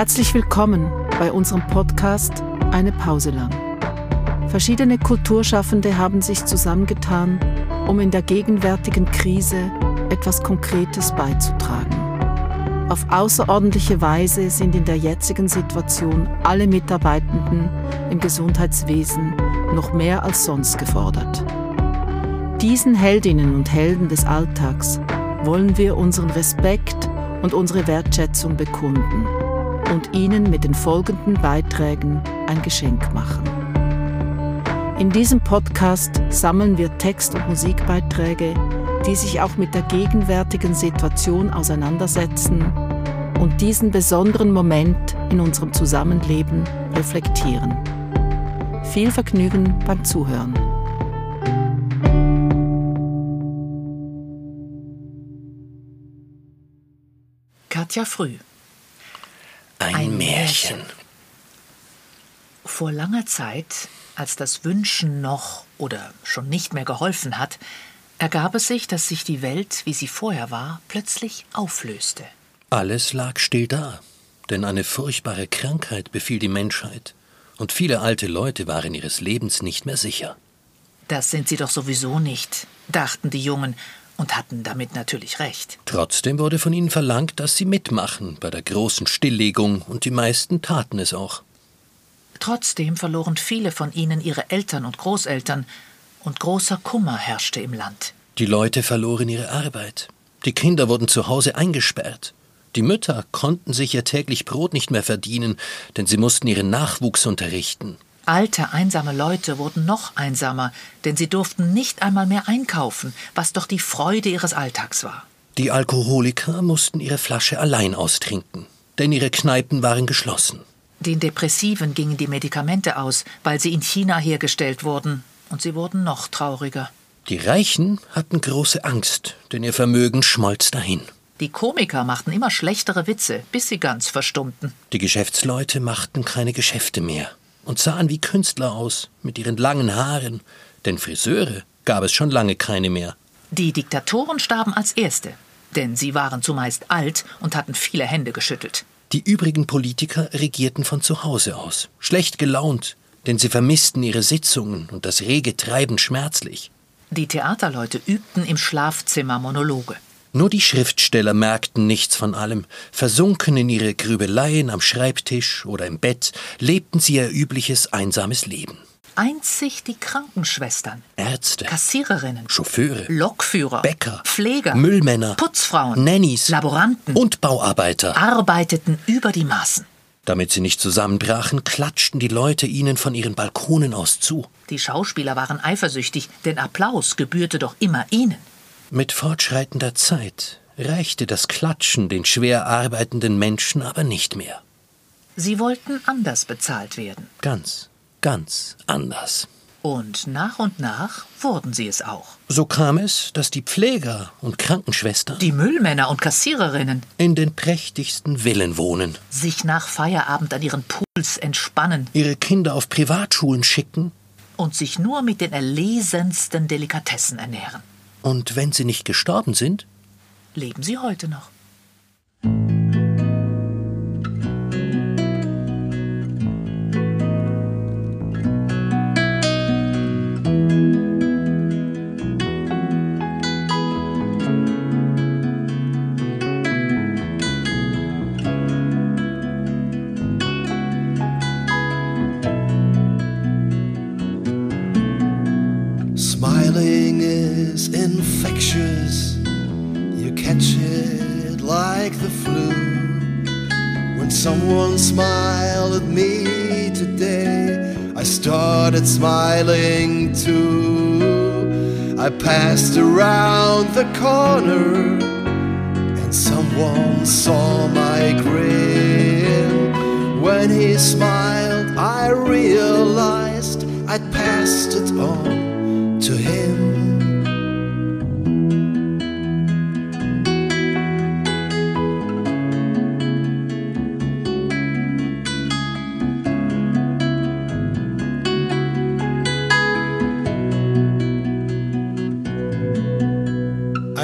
Herzlich willkommen bei unserem Podcast Eine Pause lang. Verschiedene Kulturschaffende haben sich zusammengetan, um in der gegenwärtigen Krise etwas Konkretes beizutragen. Auf außerordentliche Weise sind in der jetzigen Situation alle Mitarbeitenden im Gesundheitswesen noch mehr als sonst gefordert. Diesen Heldinnen und Helden des Alltags wollen wir unseren Respekt und unsere Wertschätzung bekunden und ihnen mit den folgenden Beiträgen ein Geschenk machen. In diesem Podcast sammeln wir Text- und Musikbeiträge, die sich auch mit der gegenwärtigen Situation auseinandersetzen und diesen besonderen Moment in unserem Zusammenleben reflektieren. Viel Vergnügen beim Zuhören. Katja Früh. Ein, Ein Märchen. Märchen. Vor langer Zeit, als das Wünschen noch oder schon nicht mehr geholfen hat, ergab es sich, dass sich die Welt, wie sie vorher war, plötzlich auflöste. Alles lag still da, denn eine furchtbare Krankheit befiel die Menschheit, und viele alte Leute waren ihres Lebens nicht mehr sicher. Das sind sie doch sowieso nicht, dachten die Jungen und hatten damit natürlich recht. Trotzdem wurde von ihnen verlangt, dass sie mitmachen bei der großen Stilllegung, und die meisten taten es auch. Trotzdem verloren viele von ihnen ihre Eltern und Großeltern, und großer Kummer herrschte im Land. Die Leute verloren ihre Arbeit. Die Kinder wurden zu Hause eingesperrt. Die Mütter konnten sich ihr täglich Brot nicht mehr verdienen, denn sie mussten ihren Nachwuchs unterrichten. Alte, einsame Leute wurden noch einsamer, denn sie durften nicht einmal mehr einkaufen, was doch die Freude ihres Alltags war. Die Alkoholiker mussten ihre Flasche allein austrinken, denn ihre Kneipen waren geschlossen. Den Depressiven gingen die Medikamente aus, weil sie in China hergestellt wurden, und sie wurden noch trauriger. Die Reichen hatten große Angst, denn ihr Vermögen schmolz dahin. Die Komiker machten immer schlechtere Witze, bis sie ganz verstummten. Die Geschäftsleute machten keine Geschäfte mehr und sahen wie Künstler aus, mit ihren langen Haaren, denn Friseure gab es schon lange keine mehr. Die Diktatoren starben als Erste, denn sie waren zumeist alt und hatten viele Hände geschüttelt. Die übrigen Politiker regierten von zu Hause aus, schlecht gelaunt, denn sie vermissten ihre Sitzungen und das rege Treiben schmerzlich. Die Theaterleute übten im Schlafzimmer Monologe. Nur die Schriftsteller merkten nichts von allem. Versunken in ihre Grübeleien am Schreibtisch oder im Bett, lebten sie ihr übliches einsames Leben. Einzig die Krankenschwestern, Ärzte, Kassiererinnen, Chauffeure, Lokführer, Bäcker, Pfleger, Müllmänner, Putzfrauen, Nannies, Laboranten und Bauarbeiter arbeiteten über die Maßen. Damit sie nicht zusammenbrachen, klatschten die Leute ihnen von ihren Balkonen aus zu. Die Schauspieler waren eifersüchtig, denn Applaus gebührte doch immer ihnen. Mit fortschreitender Zeit reichte das Klatschen den schwer arbeitenden Menschen aber nicht mehr. Sie wollten anders bezahlt werden. Ganz, ganz anders. Und nach und nach wurden sie es auch. So kam es, dass die Pfleger und Krankenschwestern, die Müllmänner und Kassiererinnen in den prächtigsten Villen wohnen, sich nach Feierabend an ihren Pools entspannen, ihre Kinder auf Privatschulen schicken und sich nur mit den erlesensten Delikatessen ernähren. Und wenn sie nicht gestorben sind? Leben sie heute noch. Someone smiled at me today, I started smiling too. I passed around the corner and someone saw my grin. When he smiled, I realized I'd passed it on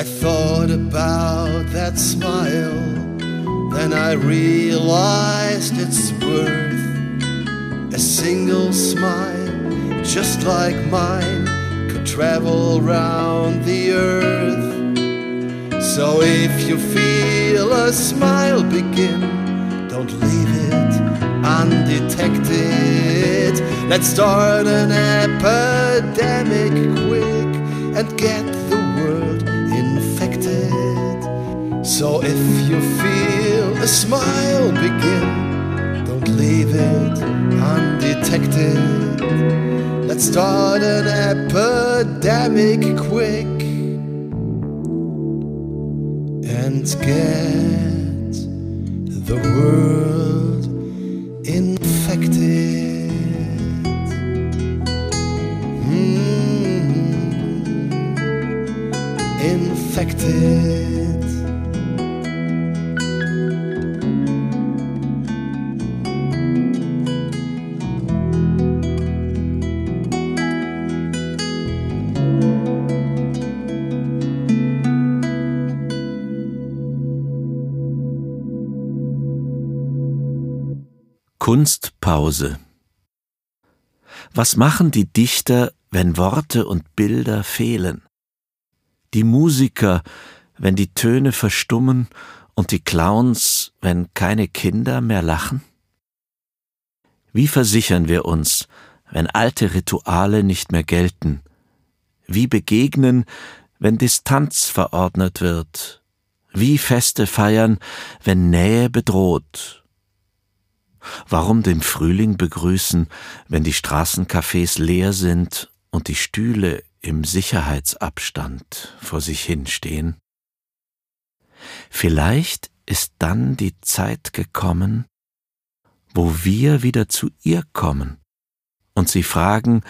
thought about that smile, then I realized it's worth a single smile, just like mine, could travel round the earth. So if you feel a smile begin, don't leave it undetected. Let's start an epidemic quick and get So if you feel a smile begin, don't leave it undetected. Let's start an epidemic quick and get the world Kunstpause Was machen die Dichter, wenn Worte und Bilder fehlen? Die Musiker, wenn die Töne verstummen und die Clowns, wenn keine Kinder mehr lachen? Wie versichern wir uns, wenn alte Rituale nicht mehr gelten? Wie begegnen, wenn Distanz verordnet wird? Wie Feste feiern, wenn Nähe bedroht? Warum den Frühling begrüßen, wenn die Straßencafés leer sind und die Stühle im Sicherheitsabstand vor sich hinstehen? Vielleicht ist dann die Zeit gekommen, wo wir wieder zu ihr kommen und sie fragen,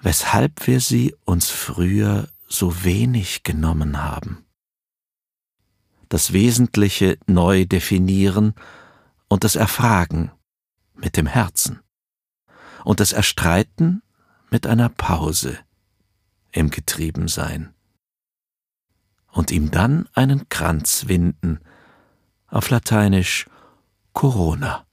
weshalb wir sie uns früher so wenig genommen haben. Das Wesentliche neu definieren und das Erfragen mit dem Herzen und das Erstreiten mit einer Pause im Getriebensein und ihm dann einen Kranz winden, auf Lateinisch Corona.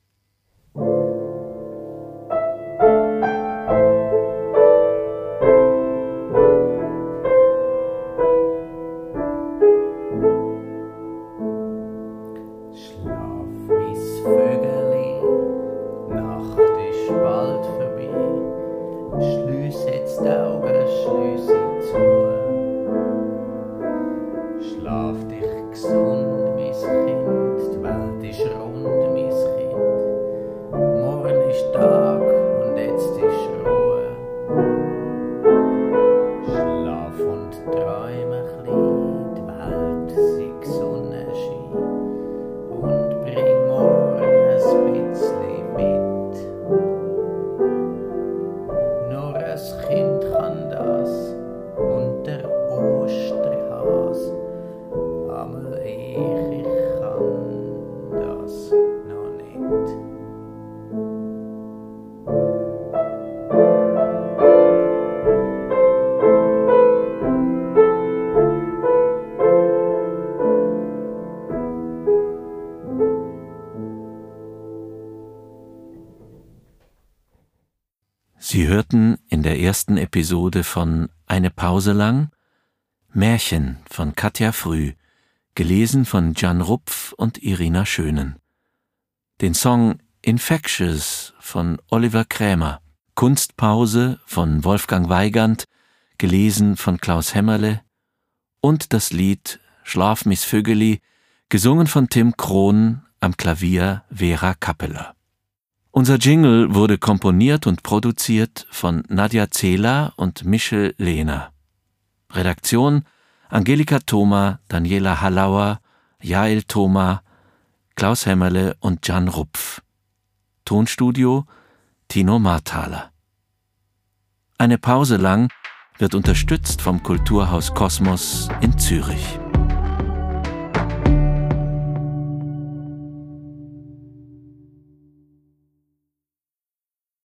Schlaf dich gesund, ersten Episode von Eine Pause lang Märchen von Katja Früh, gelesen von Jan Rupf und Irina Schönen. Den Song Infectious von Oliver Krämer, Kunstpause von Wolfgang Weigand, gelesen von Klaus Hämmerle und das Lied Schlaf Miss Vögeli, gesungen von Tim Krohn am Klavier Vera Kappeler. Unser Jingle wurde komponiert und produziert von Nadja Zehler und Michel Lehner. Redaktion Angelika Thoma, Daniela Hallauer, Jael Thoma, Klaus Hämmerle und Jan Rupf. Tonstudio Tino Marthaler. Eine Pause lang wird unterstützt vom Kulturhaus Kosmos in Zürich.